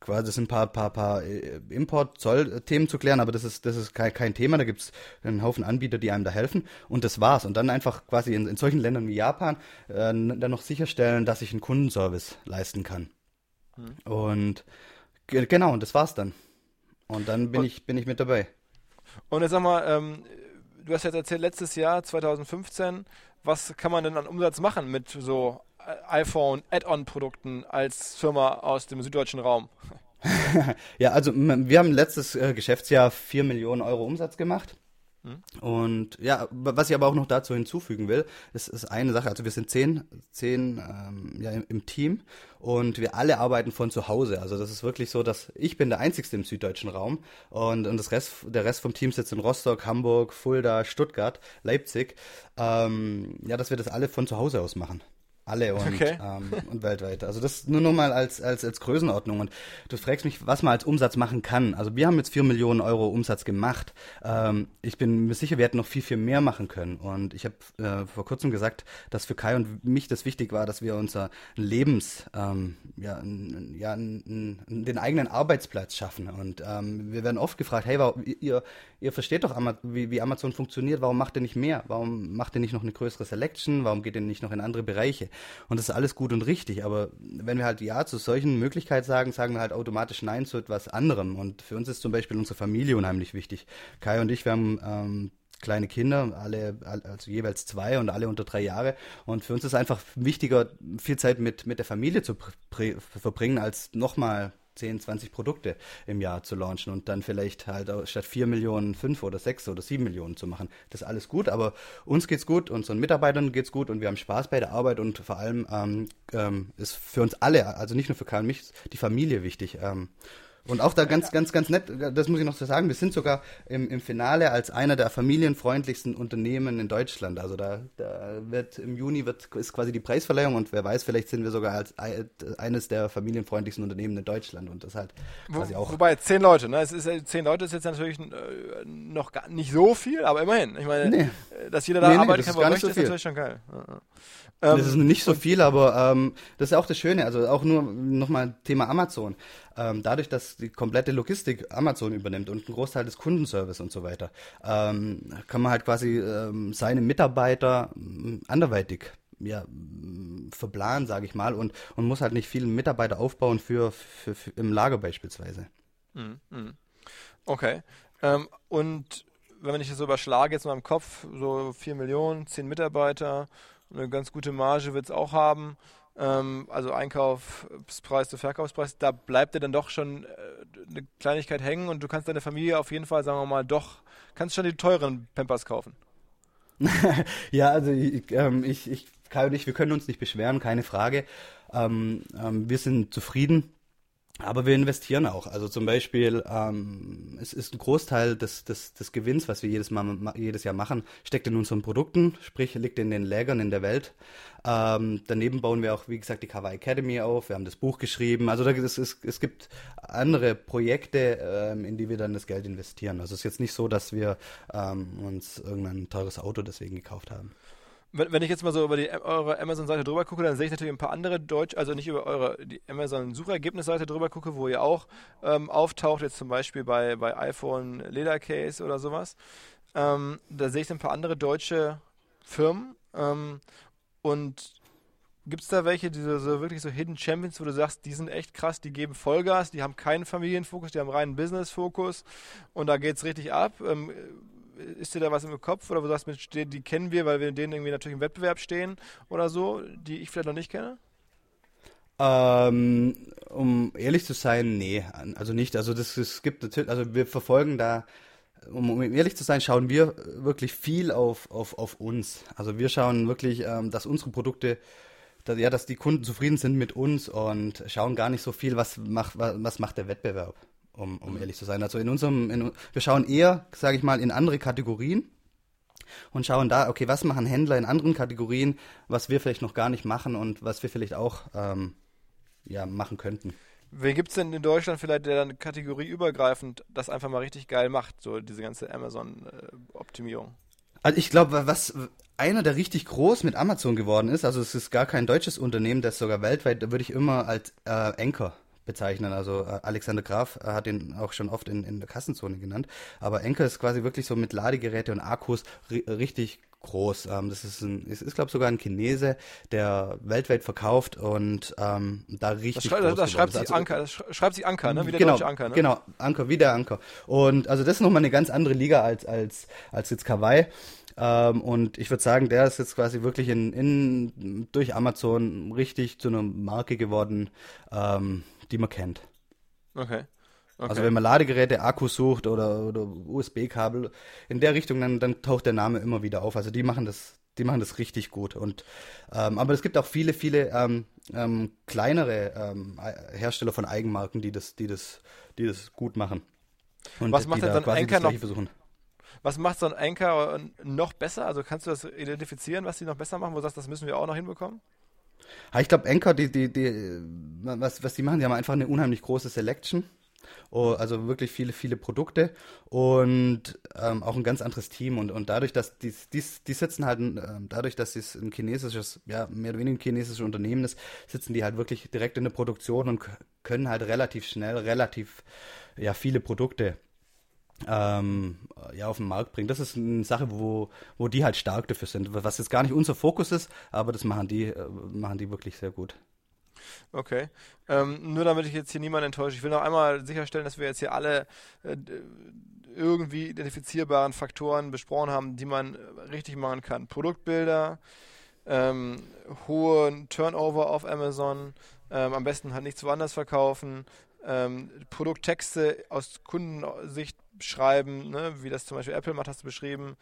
quasi das sind ein paar, paar, paar äh, Import-Zoll-Themen zu klären, aber das ist, das ist kein, kein Thema. Da gibt es einen Haufen Anbieter, die einem da helfen. Und das war's. Und dann einfach quasi in, in solchen Ländern wie Japan äh, dann noch sicherstellen, dass ich einen Kundenservice leisten kann. Hm. Und genau, und das war's dann. Und dann bin und, ich, bin ich mit dabei. Und jetzt sag mal, ähm, du hast jetzt erzählt, letztes Jahr, 2015, was kann man denn an Umsatz machen mit so iPhone Add-on-Produkten als Firma aus dem süddeutschen Raum? ja, also wir haben letztes äh, Geschäftsjahr 4 Millionen Euro Umsatz gemacht. Hm. Und ja, was ich aber auch noch dazu hinzufügen will, ist, ist eine Sache. Also wir sind zehn, zehn ähm, ja, im, im, Team und wir alle arbeiten von zu Hause. Also das ist wirklich so, dass ich bin der Einzige im süddeutschen Raum und, und das Rest, der Rest vom Team sitzt in Rostock, Hamburg, Fulda, Stuttgart, Leipzig. Ähm, ja, dass wir das alle von zu Hause aus machen. Alle und, okay. ähm, und weltweit. Also das nur noch mal als, als, als Größenordnung. Und du fragst mich, was man als Umsatz machen kann. Also wir haben jetzt vier Millionen Euro Umsatz gemacht. Ähm, ich bin mir sicher, wir hätten noch viel, viel mehr machen können. Und ich habe äh, vor kurzem gesagt, dass für Kai und mich das wichtig war, dass wir unser Lebens, ähm, ja, n, ja n, n, den eigenen Arbeitsplatz schaffen. Und ähm, wir werden oft gefragt, hey, warum, ihr, ihr versteht doch, wie, wie Amazon funktioniert, warum macht ihr nicht mehr? Warum macht ihr nicht noch eine größere Selection? Warum geht ihr nicht noch in andere Bereiche? Und das ist alles gut und richtig. Aber wenn wir halt Ja zu solchen Möglichkeiten sagen, sagen wir halt automatisch Nein zu etwas anderem. Und für uns ist zum Beispiel unsere Familie unheimlich wichtig. Kai und ich, wir haben ähm, kleine Kinder, alle, also jeweils zwei und alle unter drei Jahre. Und für uns ist einfach wichtiger, viel Zeit mit, mit der Familie zu verbringen, als nochmal 10, 20 Produkte im Jahr zu launchen und dann vielleicht halt statt 4 Millionen 5 oder 6 oder 7 Millionen zu machen. Das ist alles gut, aber uns geht's gut, unseren Mitarbeitern geht's gut und wir haben Spaß bei der Arbeit und vor allem ähm, ähm, ist für uns alle, also nicht nur für Karl und mich, die Familie wichtig. Ähm, und auch da ganz, ganz, ganz nett, das muss ich noch so sagen, wir sind sogar im, im Finale als einer der familienfreundlichsten Unternehmen in Deutschland. Also da, da wird im Juni wird, ist quasi die Preisverleihung und wer weiß, vielleicht sind wir sogar als eines der familienfreundlichsten Unternehmen in Deutschland und das halt quasi auch. Wobei zehn Leute, ne? Es ist zehn Leute ist jetzt natürlich äh, noch gar nicht so viel, aber immerhin. Ich meine, nee. dass jeder da nee, nee, arbeiten kann, wo er möchte, so ist natürlich schon geil. das ist nicht so viel, aber ähm, das ist auch das Schöne. Also auch nur nochmal Thema Amazon ähm, dadurch, dass die komplette Logistik Amazon übernimmt und ein Großteil des Kundenservice und so weiter, ähm, kann man halt quasi ähm, seine Mitarbeiter ähm, anderweitig ja, verplanen, sage ich mal, und, und muss halt nicht viele Mitarbeiter aufbauen für, für, für im Lager beispielsweise. Mhm, mhm. Okay. Ähm, und wenn ich das so überschlage, jetzt mal im Kopf, so 4 Millionen, 10 Mitarbeiter, eine ganz gute Marge wird es auch haben. Ähm, also Einkaufspreis zu Verkaufspreis, da bleibt dir dann doch schon äh, eine Kleinigkeit hängen und du kannst deine Familie auf jeden Fall, sagen wir mal, doch, kannst schon die teuren Pampers kaufen. ja, also ich, ähm, ich, ich, Kai und ich, wir können uns nicht beschweren, keine Frage. Ähm, ähm, wir sind zufrieden aber wir investieren auch. Also zum Beispiel, ähm, es ist ein Großteil des, des, des Gewinns, was wir jedes, Mal, jedes Jahr machen, steckt in unseren Produkten, sprich liegt in den Lägern in der Welt. Ähm, daneben bauen wir auch, wie gesagt, die Cover Academy auf. Wir haben das Buch geschrieben. Also da, es, es, es gibt andere Projekte, ähm, in die wir dann das Geld investieren. Also es ist jetzt nicht so, dass wir ähm, uns irgendein teures Auto deswegen gekauft haben wenn, wenn ich jetzt mal so über die eure Amazon-Seite drüber gucke, dann sehe ich natürlich ein paar andere Deutsch, also nicht über eure die Amazon-Suchergebnisseite drüber gucke, wo ihr auch ähm, auftaucht, jetzt zum Beispiel bei, bei iPhone Ledercase oder sowas. Ähm, da sehe ich ein paar andere deutsche Firmen ähm, und Gibt es da welche, die so, so, wirklich so Hidden Champions, wo du sagst, die sind echt krass, die geben Vollgas, die haben keinen Familienfokus, die haben reinen Business-Fokus und da geht es richtig ab? Ähm, ist dir da was im Kopf oder wo du sagst, die, die kennen wir, weil wir in denen irgendwie natürlich im Wettbewerb stehen oder so, die ich vielleicht noch nicht kenne? Ähm, um ehrlich zu sein, nee, also nicht. Also das es gibt natürlich, also wir verfolgen da, um, um ehrlich zu sein, schauen wir wirklich viel auf, auf, auf uns. Also wir schauen wirklich, ähm, dass unsere Produkte dass, ja, dass die Kunden zufrieden sind mit uns und schauen gar nicht so viel, was macht, was macht der Wettbewerb um, um ehrlich zu sein. Also in unserem, in, wir schauen eher, sage ich mal, in andere Kategorien und schauen da, okay, was machen Händler in anderen Kategorien, was wir vielleicht noch gar nicht machen und was wir vielleicht auch ähm, ja, machen könnten. Wen gibt es denn in Deutschland vielleicht, der dann kategorieübergreifend das einfach mal richtig geil macht, so diese ganze Amazon-Optimierung? Also ich glaube, was einer, der richtig groß mit Amazon geworden ist, also es ist gar kein deutsches Unternehmen, das sogar weltweit, da würde ich immer als äh, Anchor bezeichnen. Also äh, Alexander Graf äh, hat ihn auch schon oft in, in der Kassenzone genannt. Aber Enker ist quasi wirklich so mit Ladegeräte und Akkus ri richtig groß. Ähm, das ist, ein, ist, ist glaube sogar ein Chinese, der weltweit verkauft und ähm, da richtig das, groß das schreibt sich also, Anker, das schreibt sich Anker, ne? Wie der genau, deutsche Anker, ne? Genau, Anker, wie der Anker. Und also das ist nochmal eine ganz andere Liga als, als, als jetzt Kawaii. Ähm, und ich würde sagen, der ist jetzt quasi wirklich in, in, durch Amazon richtig zu einer Marke geworden, ähm, die man kennt. Okay. Okay. Also wenn man Ladegeräte, Akkus sucht oder, oder USB-Kabel in der Richtung, dann, dann taucht der Name immer wieder auf. Also die machen das, die machen das richtig gut. Und ähm, aber es gibt auch viele, viele ähm, ähm, kleinere ähm, Hersteller von Eigenmarken, die das, die das, die das gut machen. Und Was macht denn dann Anker noch? Versuchen. Was macht so ein Anker noch besser? Also kannst du das identifizieren, was die noch besser machen? Wo du sagst, das müssen wir auch noch hinbekommen? Ich glaube, Anchor, die, die, die, was, was die machen, die haben einfach eine unheimlich große Selection. Oh, also wirklich viele, viele Produkte und ähm, auch ein ganz anderes Team. Und, und dadurch, dass die, die, die sitzen halt, äh, dadurch, dass es ein chinesisches, ja, mehr oder weniger ein chinesisches Unternehmen ist, sitzen die halt wirklich direkt in der Produktion und können halt relativ schnell, relativ, ja, viele Produkte ähm, ja, auf den Markt bringen. Das ist eine Sache, wo, wo die halt stark dafür sind. Was jetzt gar nicht unser Fokus ist, aber das machen die, äh, machen die wirklich sehr gut. Okay. Ähm, nur damit ich jetzt hier niemanden enttäusche, ich will noch einmal sicherstellen, dass wir jetzt hier alle äh, irgendwie identifizierbaren Faktoren besprochen haben, die man richtig machen kann. Produktbilder, ähm, hohen Turnover auf Amazon, ähm, am besten halt nichts woanders verkaufen, ähm, Produkttexte aus Kundensicht schreiben, ne? wie das zum Beispiel Apple macht, hast du beschrieben.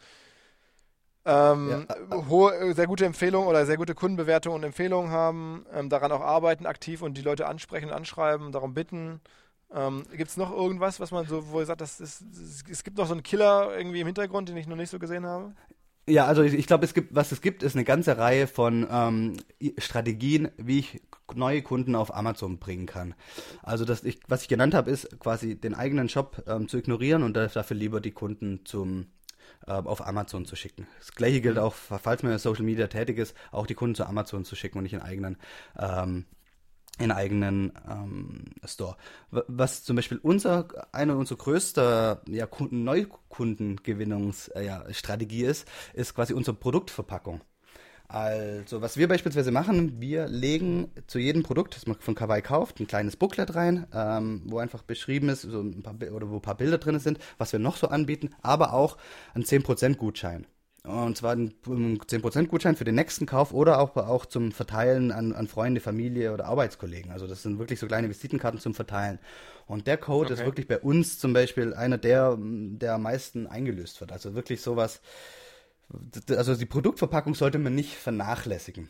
Ähm, ja. hohe, sehr gute Empfehlungen oder sehr gute Kundenbewertungen und Empfehlungen haben, ähm, daran auch arbeiten aktiv und die Leute ansprechen und anschreiben, darum bitten. Ähm, gibt es noch irgendwas, was man so, wo ihr sagt, das ist, es gibt noch so einen Killer irgendwie im Hintergrund, den ich noch nicht so gesehen habe? Ja, also ich, ich glaube, es gibt, was es gibt, ist eine ganze Reihe von ähm, Strategien, wie ich neue Kunden auf Amazon bringen kann. Also das, ich, was ich genannt habe, ist quasi den eigenen Shop ähm, zu ignorieren und dafür lieber die Kunden zum äh, auf Amazon zu schicken. Das gleiche gilt mhm. auch, falls man in Social Media tätig ist, auch die Kunden zu Amazon zu schicken und nicht in eigenen ähm, in eigenen ähm, Store. Was zum Beispiel unser, eine unserer größten ja, Neukundengewinnungsstrategie äh, ja, ist, ist quasi unsere Produktverpackung. Also, was wir beispielsweise machen, wir legen zu jedem Produkt, das man von Kawaii kauft, ein kleines Booklet rein, ähm, wo einfach beschrieben ist, so ein paar, oder wo ein paar Bilder drin sind, was wir noch so anbieten, aber auch einen 10% Gutschein. Und zwar ein 10% Gutschein für den nächsten Kauf oder auch, auch zum Verteilen an, an Freunde, Familie oder Arbeitskollegen. Also das sind wirklich so kleine Visitenkarten zum Verteilen. Und der Code okay. ist wirklich bei uns zum Beispiel einer der, der am meisten eingelöst wird. Also wirklich sowas, also die Produktverpackung sollte man nicht vernachlässigen.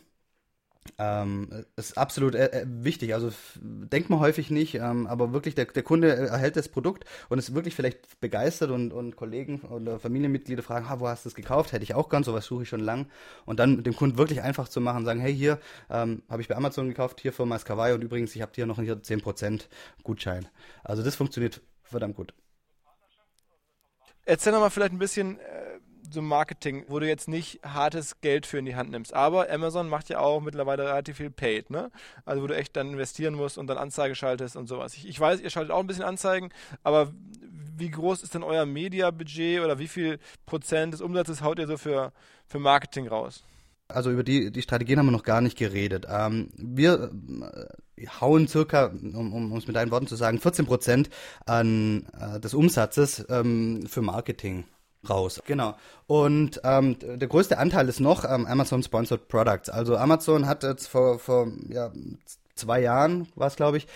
Ähm, ist absolut äh, äh wichtig. Also denkt man häufig nicht, ähm, aber wirklich der, der Kunde erhält das Produkt und ist wirklich vielleicht begeistert und, und Kollegen oder Familienmitglieder fragen, ah, wo hast du das gekauft? Hätte ich auch gern, sowas suche ich schon lang. Und dann dem Kunden wirklich einfach zu machen, sagen, hey, hier ähm, habe ich bei Amazon gekauft, hier Firma Skawai und übrigens, ich habe hier noch hier 10% Gutschein. Also das funktioniert verdammt gut. Erzähl noch mal vielleicht ein bisschen äh, so Marketing, wo du jetzt nicht hartes Geld für in die Hand nimmst. Aber Amazon macht ja auch mittlerweile relativ viel Paid, ne? Also wo du echt dann investieren musst und dann Anzeige schaltest und sowas. Ich, ich weiß, ihr schaltet auch ein bisschen Anzeigen, aber wie groß ist denn euer Media-Budget oder wie viel Prozent des Umsatzes haut ihr so für, für Marketing raus? Also über die, die Strategien haben wir noch gar nicht geredet. Ähm, wir äh, hauen circa, um, es mit deinen Worten zu sagen, 14 Prozent an äh, des Umsatzes ähm, für Marketing raus. Genau. Und ähm, der größte Anteil ist noch ähm, Amazon Sponsored Products. Also Amazon hat jetzt vor, vor ja, zwei Jahren, war es glaube ich,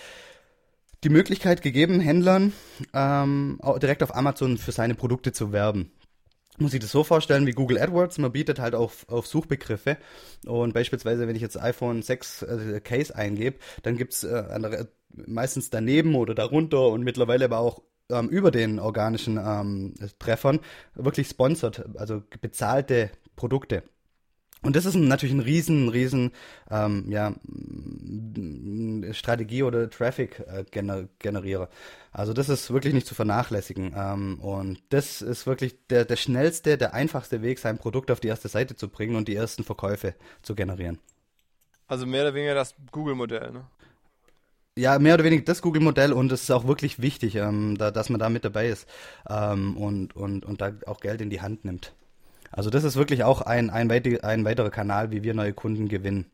die Möglichkeit gegeben, Händlern ähm, direkt auf Amazon für seine Produkte zu werben. Muss ich das so vorstellen wie Google AdWords, man bietet halt auf, auf Suchbegriffe und beispielsweise, wenn ich jetzt iPhone 6 äh, Case eingebe, dann gibt's äh, meistens daneben oder darunter und mittlerweile aber auch ähm, über den organischen ähm, Treffern wirklich sponsert, also bezahlte Produkte. Und das ist natürlich ein riesen, riesen ähm, ja, Strategie oder Traffic-Generierer. Also das ist wirklich nicht zu vernachlässigen. Ähm, und das ist wirklich der, der schnellste, der einfachste Weg, sein Produkt auf die erste Seite zu bringen und die ersten Verkäufe zu generieren. Also mehr oder weniger das Google-Modell, ne? Ja, mehr oder weniger das Google-Modell und es ist auch wirklich wichtig, ähm, da, dass man da mit dabei ist ähm, und, und, und da auch Geld in die Hand nimmt. Also das ist wirklich auch ein, ein, weiter, ein weiterer Kanal, wie wir neue Kunden gewinnen.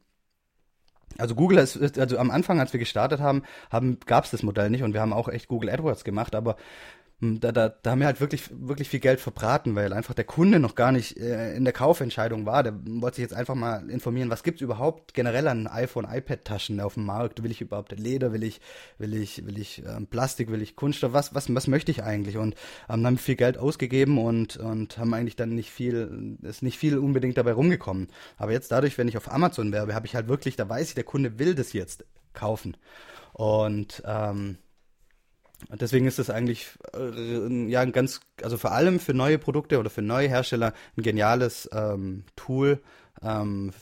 Also Google ist, also am Anfang, als wir gestartet haben, haben gab es das Modell nicht und wir haben auch echt Google AdWords gemacht, aber da, da, da haben wir halt wirklich, wirklich viel Geld verbraten, weil einfach der Kunde noch gar nicht äh, in der Kaufentscheidung war. Der wollte sich jetzt einfach mal informieren, was gibt's überhaupt generell an iPhone, iPad-Taschen auf dem Markt? Will ich überhaupt Leder? Will ich, will ich, will ich ähm, Plastik? Will ich Kunststoff? Was, was, was möchte ich eigentlich? Und ähm, haben viel Geld ausgegeben und, und haben eigentlich dann nicht viel, ist nicht viel unbedingt dabei rumgekommen. Aber jetzt dadurch, wenn ich auf Amazon werbe, habe ich halt wirklich, da weiß ich, der Kunde will das jetzt kaufen. Und ähm, Deswegen ist es eigentlich äh, ja ein ganz, also vor allem für neue Produkte oder für neue Hersteller ein geniales ähm, Tool, ähm,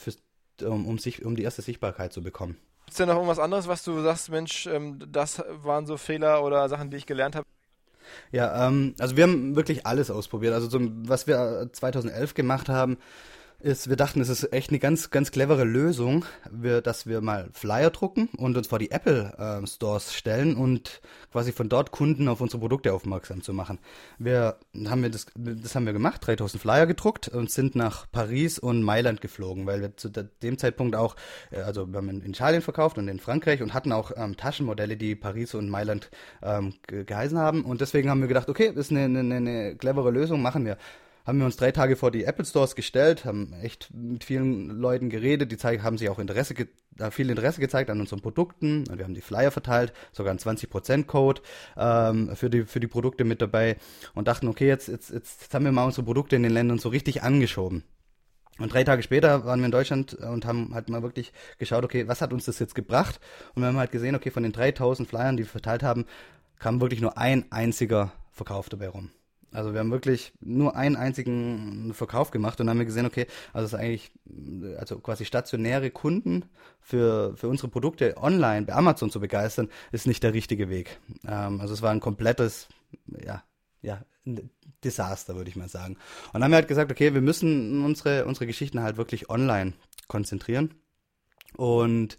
um, um, sich, um die erste Sichtbarkeit zu bekommen. Ist denn noch irgendwas anderes, was du sagst, Mensch, ähm, das waren so Fehler oder Sachen, die ich gelernt habe? Ja, ähm, also wir haben wirklich alles ausprobiert. Also zum, was wir 2011 gemacht haben, ist, wir dachten, es ist echt eine ganz, ganz clevere Lösung, wir, dass wir mal Flyer drucken und uns vor die Apple äh, Stores stellen und quasi von dort Kunden auf unsere Produkte aufmerksam zu machen. Wir haben wir das, das haben wir gemacht, 3000 Flyer gedruckt und sind nach Paris und Mailand geflogen, weil wir zu dem Zeitpunkt auch, äh, also wir haben in Italien verkauft und in Frankreich und hatten auch ähm, Taschenmodelle, die Paris und Mailand ähm, geheißen haben und deswegen haben wir gedacht, okay, das ist eine, eine, eine clevere Lösung, machen wir haben wir uns drei Tage vor die Apple Stores gestellt, haben echt mit vielen Leuten geredet, die haben sich auch Interesse, viel Interesse gezeigt an unseren Produkten und wir haben die Flyer verteilt, sogar einen 20% Code ähm, für, die, für die Produkte mit dabei und dachten, okay, jetzt, jetzt, jetzt haben wir mal unsere Produkte in den Ländern so richtig angeschoben. Und drei Tage später waren wir in Deutschland und haben halt mal wirklich geschaut, okay, was hat uns das jetzt gebracht? Und wir haben halt gesehen, okay, von den 3000 Flyern, die wir verteilt haben, kam wirklich nur ein einziger Verkauf dabei rum. Also wir haben wirklich nur einen einzigen Verkauf gemacht und haben wir gesehen, okay, also es ist eigentlich, also quasi stationäre Kunden für, für unsere Produkte online bei Amazon zu begeistern, ist nicht der richtige Weg. Ähm, also es war ein komplettes, ja, ja, Desaster, würde ich mal sagen. Und dann haben wir halt gesagt, okay, wir müssen unsere, unsere Geschichten halt wirklich online konzentrieren. Und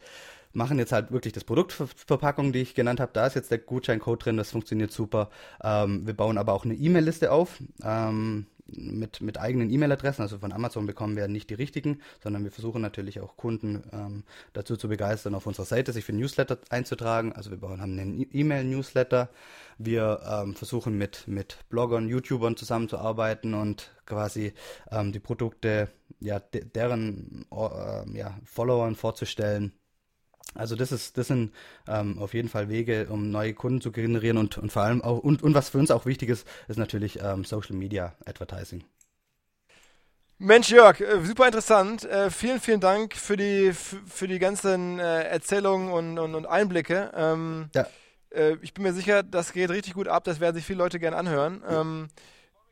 machen jetzt halt wirklich das Produktverpackung, die ich genannt habe. Da ist jetzt der Gutscheincode drin, das funktioniert super. Ähm, wir bauen aber auch eine E-Mail-Liste auf. Ähm, mit, mit eigenen E-Mail-Adressen, also von Amazon bekommen wir nicht die richtigen, sondern wir versuchen natürlich auch Kunden ähm, dazu zu begeistern, auf unserer Seite sich für Newsletter einzutragen. Also wir haben einen E-Mail-Newsletter. Wir ähm, versuchen mit, mit Bloggern, YouTubern zusammenzuarbeiten und quasi ähm, die Produkte ja, de deren äh, ja, Followern vorzustellen also das ist, das sind ähm, auf jeden Fall Wege, um neue Kunden zu generieren und, und vor allem auch, und, und was für uns auch wichtig ist, ist natürlich ähm, Social Media Advertising. Mensch, Jörg, äh, super interessant. Äh, vielen, vielen Dank für die, für die ganzen äh, Erzählungen und, und, und Einblicke. Ähm, ja. Äh, ich bin mir sicher, das geht richtig gut ab. Das werden sich viele Leute gerne anhören. Ähm,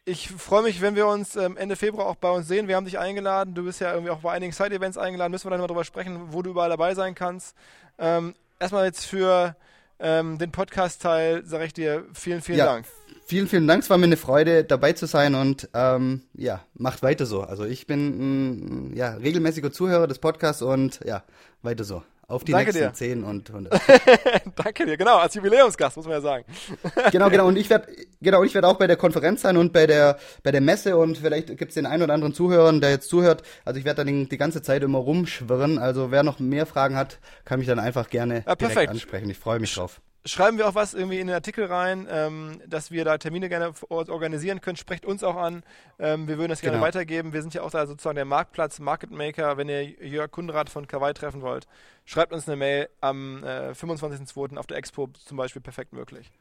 ich freue mich, wenn wir uns ähm, Ende Februar auch bei uns sehen. Wir haben dich eingeladen. Du bist ja irgendwie auch bei einigen Side-Events eingeladen. Müssen wir dann mal drüber sprechen, wo du überall dabei sein kannst. Ähm, erstmal jetzt für ähm, den Podcast-Teil sage ich dir vielen, vielen ja, Dank. Vielen, vielen Dank. Es war mir eine Freude, dabei zu sein und ähm, ja, macht weiter so. Also ich bin ja, regelmäßiger Zuhörer des Podcasts und ja, weiter so. Auf die Danke nächsten dir. 10 und 100. Danke dir, genau, als Jubiläumsgast, muss man ja sagen. genau, genau, und ich werde genau, ich werde auch bei der Konferenz sein und bei der bei der Messe und vielleicht gibt es den einen oder anderen Zuhörer, der jetzt zuhört. Also ich werde dann die ganze Zeit immer rumschwirren. Also wer noch mehr Fragen hat, kann mich dann einfach gerne ja, direkt ansprechen. Ich freue mich drauf schreiben wir auch was irgendwie in den Artikel rein, ähm, dass wir da Termine gerne organisieren können. Sprecht uns auch an. Ähm, wir würden das gerne genau. weitergeben. Wir sind ja auch da sozusagen der Marktplatz, Market Maker. Wenn ihr Jörg Kundrath von Kawaii treffen wollt, schreibt uns eine Mail am äh, 25.02. auf der Expo zum Beispiel perfekt möglich.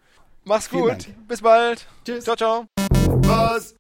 Mach's gut. Bis bald. Tschüss. Ciao, ciao. Was?